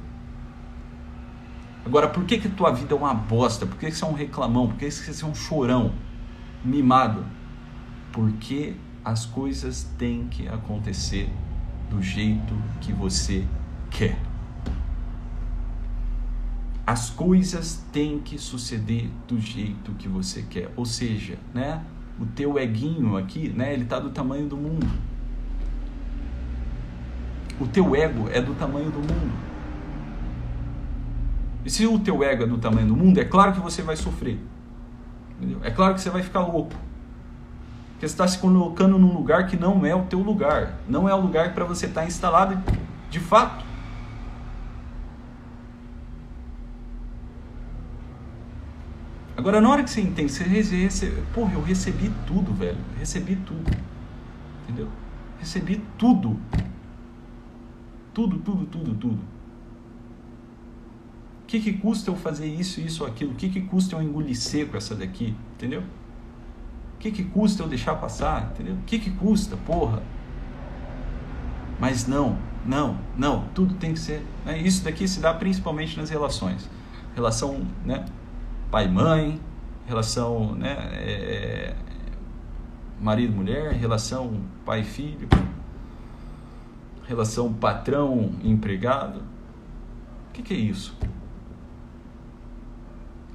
Agora, por que que tua vida é uma bosta? Por que, que você é um reclamão? Por que, que você é um chorão, mimado? Porque as coisas têm que acontecer do jeito que você quer. As coisas têm que suceder do jeito que você quer. Ou seja, né, o teu eguinho aqui, né, ele está do tamanho do mundo. O teu ego é do tamanho do mundo. E se o teu ego é do tamanho do mundo, é claro que você vai sofrer. Entendeu? É claro que você vai ficar louco. Porque você está se colocando num lugar que não é o teu lugar. Não é o lugar para você estar tá instalado de fato. Agora, na hora que você entende, você recebe. Porra, eu recebi tudo, velho. recebi tudo. Entendeu? Recebi tudo. Tudo, tudo, tudo, tudo. O que, que custa eu fazer isso, isso, aquilo? O que, que custa eu engolir seco essa daqui? Entendeu? O que, que custa eu deixar passar? Entendeu? O que, que custa, porra? Mas não, não, não, tudo tem que ser. Né? Isso daqui se dá principalmente nas relações. Relação né, pai-mãe, relação né, é, marido-mulher, relação pai-filho, relação patrão-empregado. O que, que é isso?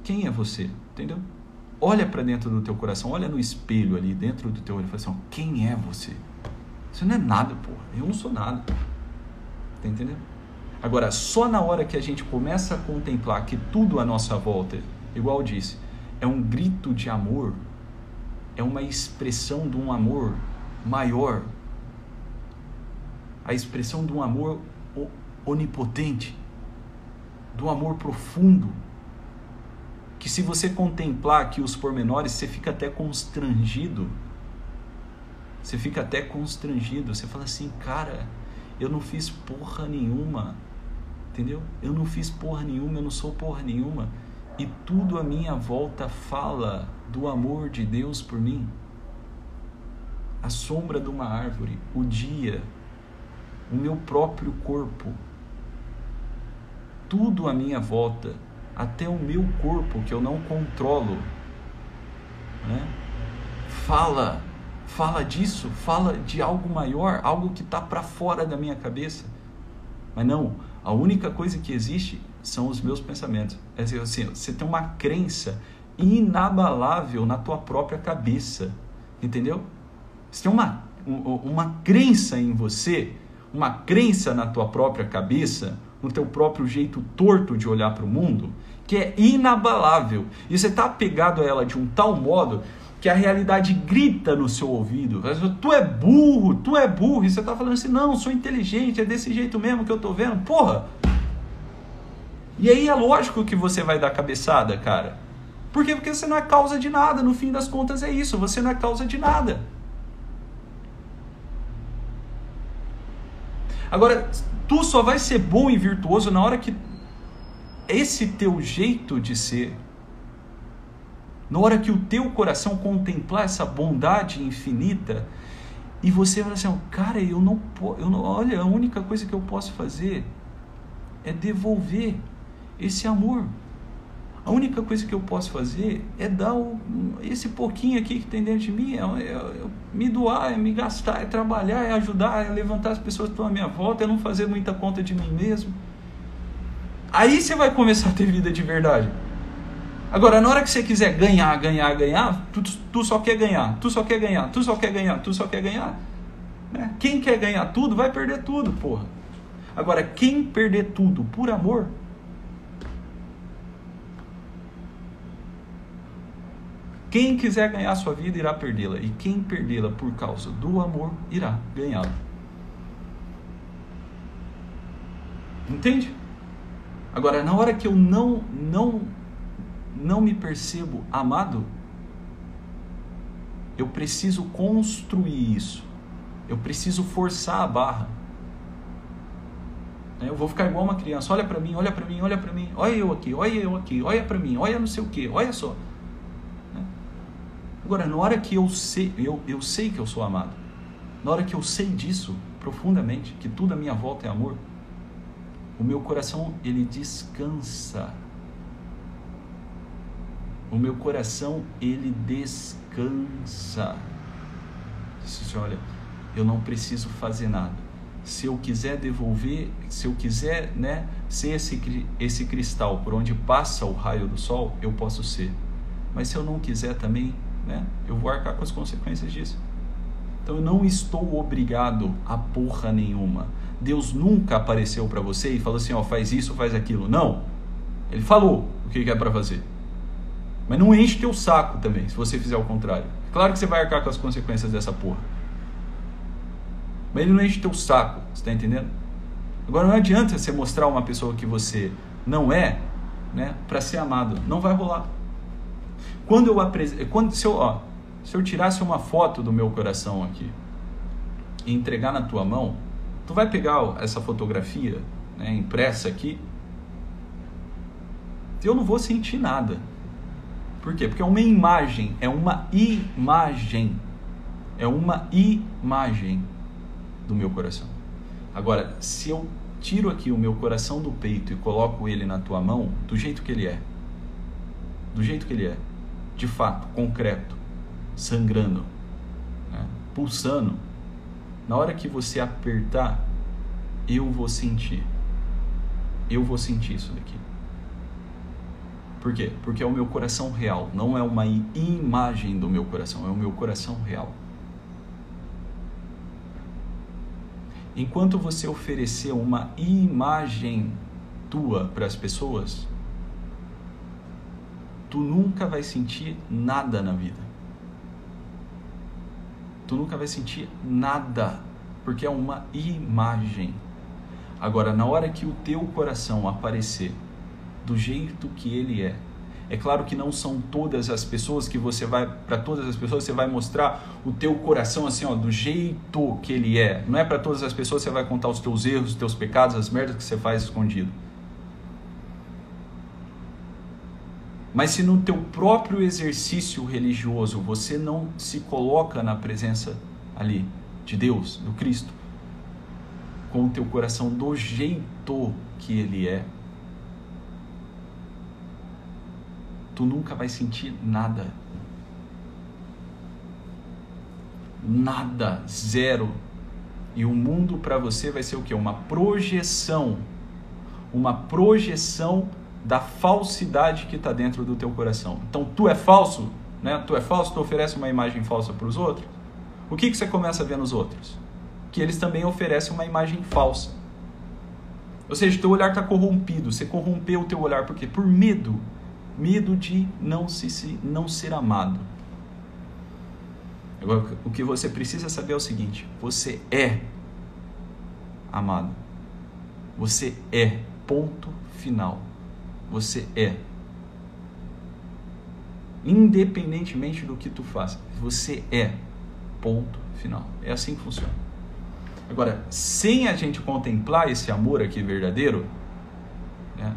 Quem é você? Entendeu? olha para dentro do teu coração, olha no espelho ali dentro do teu olho e fala assim: quem é você? Você não é nada, porra. Eu não sou nada. Tá entendendo? Agora, só na hora que a gente começa a contemplar que tudo à nossa volta, igual disse, é um grito de amor, é uma expressão de um amor maior, a expressão de um amor onipotente, do amor profundo, que se você contemplar aqui os pormenores, você fica até constrangido. Você fica até constrangido. Você fala assim, cara, eu não fiz porra nenhuma. Entendeu? Eu não fiz porra nenhuma, eu não sou porra nenhuma. E tudo à minha volta fala do amor de Deus por mim. A sombra de uma árvore, o dia, o meu próprio corpo. Tudo à minha volta até o meu corpo que eu não controlo, fala fala disso, fala de algo maior, algo que está para fora da minha cabeça. Mas não, a única coisa que existe são os meus pensamentos. É assim, você tem uma crença inabalável na tua própria cabeça, entendeu? Você tem uma, uma crença em você, uma crença na tua própria cabeça, no teu próprio jeito torto de olhar para o mundo, que é inabalável. E você está apegado a ela de um tal modo que a realidade grita no seu ouvido. Tu é burro, tu é burro. E você está falando assim, não, sou inteligente, é desse jeito mesmo que eu estou vendo. Porra! E aí é lógico que você vai dar cabeçada, cara. Por quê? Porque você não é causa de nada. No fim das contas é isso. Você não é causa de nada. Agora, tu só vai ser bom e virtuoso na hora que esse teu jeito de ser, na hora que o teu coração contemplar essa bondade infinita e você vai assim, cara, eu não, eu não, olha, a única coisa que eu posso fazer é devolver esse amor. A única coisa que eu posso fazer é dar o, esse pouquinho aqui que tem dentro de mim, é, é, é, me doar, é me gastar, é trabalhar, é ajudar, é levantar as pessoas que estão à minha volta, é não fazer muita conta de mim mesmo. Aí você vai começar a ter vida de verdade. Agora, na hora que você quiser ganhar, ganhar, ganhar, tu, tu só quer ganhar, tu só quer ganhar, tu só quer ganhar, tu só quer ganhar. Né? Quem quer ganhar tudo vai perder tudo, porra. Agora, quem perder tudo por amor, Quem quiser ganhar sua vida irá perdê-la, e quem perdê-la por causa do amor irá ganhá-la. Entende? Agora, na hora que eu não não não me percebo amado, eu preciso construir isso. Eu preciso forçar a barra. Eu vou ficar igual uma criança. Olha para mim, olha para mim, olha para mim. Olha eu aqui, olha eu aqui, olha para mim, olha não sei o que, olha só. Agora, na hora que eu sei, eu, eu sei que eu sou amado, na hora que eu sei disso profundamente, que tudo à minha volta é amor, o meu coração ele descansa. O meu coração ele descansa. Você olha, eu não preciso fazer nada. Se eu quiser devolver, se eu quiser, né, ser esse esse cristal por onde passa o raio do sol, eu posso ser. Mas se eu não quiser também, né? Eu vou arcar com as consequências disso. Então eu não estou obrigado a porra nenhuma. Deus nunca apareceu para você e falou assim, ó, faz isso, faz aquilo. Não. Ele falou o que é para fazer. Mas não enche teu saco também, se você fizer o contrário. Claro que você vai arcar com as consequências dessa porra. Mas ele não enche teu saco, você tá entendendo? Agora não adianta você mostrar uma pessoa que você não é, né, para ser amado. Não vai rolar. Quando eu apresento, quando se eu, ó, se eu tirasse uma foto do meu coração aqui e entregar na tua mão, tu vai pegar essa fotografia, né, impressa aqui, eu não vou sentir nada. Por quê? Porque é uma imagem, é uma imagem. É uma imagem do meu coração. Agora, se eu tiro aqui o meu coração do peito e coloco ele na tua mão, do jeito que ele é, do jeito que ele é, de fato, concreto, sangrando, né? pulsando, na hora que você apertar, eu vou sentir. Eu vou sentir isso daqui. Por quê? Porque é o meu coração real, não é uma imagem do meu coração, é o meu coração real. Enquanto você oferecer uma imagem tua para as pessoas, tu nunca vai sentir nada na vida. Tu nunca vai sentir nada, porque é uma imagem. Agora, na hora que o teu coração aparecer do jeito que ele é, é claro que não são todas as pessoas que você vai, para todas as pessoas você vai mostrar o teu coração assim, ó, do jeito que ele é. Não é para todas as pessoas você vai contar os teus erros, os teus pecados, as merdas que você faz escondido. Mas se no teu próprio exercício religioso você não se coloca na presença ali de Deus, do Cristo, com o teu coração do jeito que ele é, tu nunca vai sentir nada. Nada, zero. E o mundo para você vai ser o que? Uma projeção. Uma projeção da falsidade que está dentro do teu coração. Então, tu é falso, né? Tu é falso, tu oferece uma imagem falsa para os outros. O que, que você começa a ver nos outros? Que eles também oferecem uma imagem falsa. Ou seja, teu olhar está corrompido. Você corrompeu o teu olhar por quê? Por medo. Medo de não, se, se, não ser amado. Agora, o que você precisa saber é o seguinte: você é amado. Você é. Ponto final. Você é. Independentemente do que tu faça, você é. Ponto final. É assim que funciona. Agora, sem a gente contemplar esse amor aqui verdadeiro, né,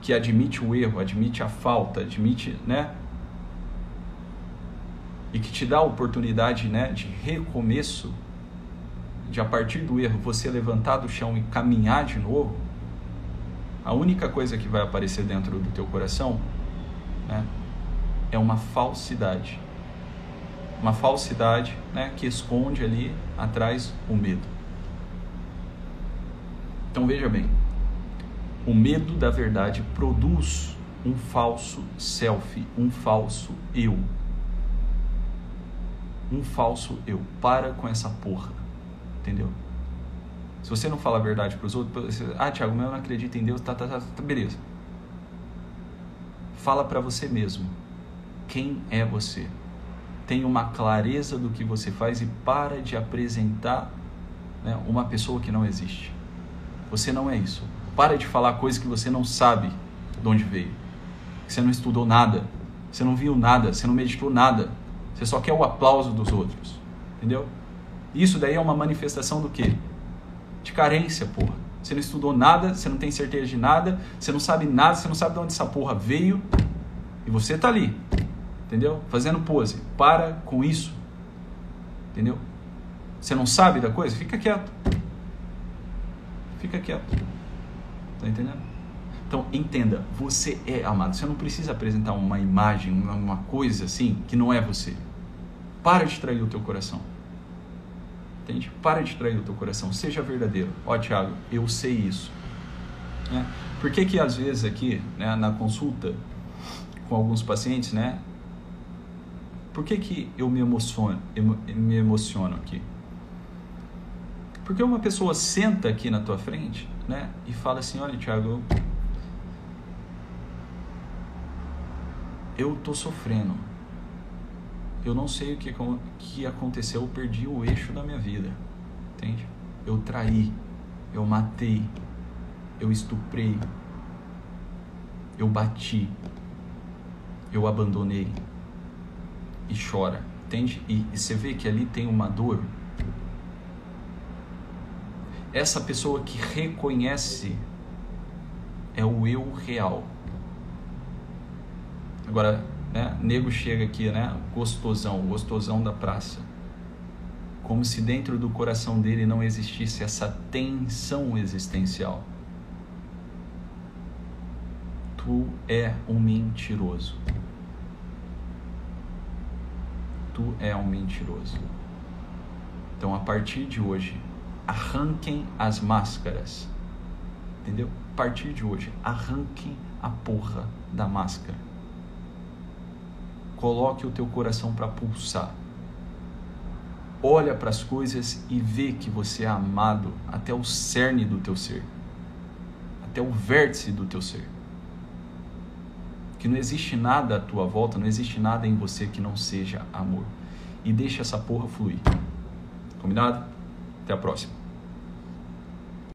que admite o erro, admite a falta, admite, né, e que te dá a oportunidade, né, de recomeço, de a partir do erro você levantar do chão e caminhar de novo, a única coisa que vai aparecer dentro do teu coração né, é uma falsidade. Uma falsidade né, que esconde ali atrás o medo. Então veja bem, o medo da verdade produz um falso self, um falso eu. Um falso eu. Para com essa porra. Entendeu? Se você não fala a verdade para os outros, você, ah, Tiago, mas eu não acredito em Deus, tá, tá, tá, tá beleza. Fala para você mesmo. Quem é você? Tenha uma clareza do que você faz e para de apresentar né, uma pessoa que não existe. Você não é isso. Para de falar coisas que você não sabe de onde veio. Você não estudou nada. Você não viu nada. Você não meditou nada. Você só quer o aplauso dos outros. Entendeu? Isso daí é uma manifestação do quê? De carência, porra. Você não estudou nada, você não tem certeza de nada, você não sabe nada, você não sabe de onde essa porra veio. E você tá ali, entendeu? Fazendo pose. Para com isso. Entendeu? Você não sabe da coisa? Fica quieto. Fica quieto. Tá entendendo? Então, entenda, você é amado. Você não precisa apresentar uma imagem, uma coisa assim, que não é você. Para de trair o teu coração. Entende? Para de trair o teu coração, seja verdadeiro. Ó, Tiago, eu sei isso. Né? Por que que às vezes aqui, né, na consulta com alguns pacientes, né, por que que eu me emociono, me emociono aqui? Porque uma pessoa senta aqui na tua frente, né, e fala assim, olha, Tiago, eu tô sofrendo eu não sei o que, que aconteceu, eu perdi o eixo da minha vida, entende? Eu traí, eu matei, eu estuprei, eu bati, eu abandonei e chora, entende? E, e você vê que ali tem uma dor. Essa pessoa que reconhece é o eu real. Agora, né? Nego chega aqui, né? Gostosão, gostosão da praça. Como se dentro do coração dele não existisse essa tensão existencial. Tu é um mentiroso. Tu é um mentiroso. Então, a partir de hoje, arranquem as máscaras. Entendeu? A partir de hoje, arranquem a porra da máscara Coloque o teu coração para pulsar. Olha para as coisas e vê que você é amado até o cerne do teu ser, até o vértice do teu ser. Que não existe nada à tua volta, não existe nada em você que não seja amor. E deixa essa porra fluir. Combinado? Até a próxima.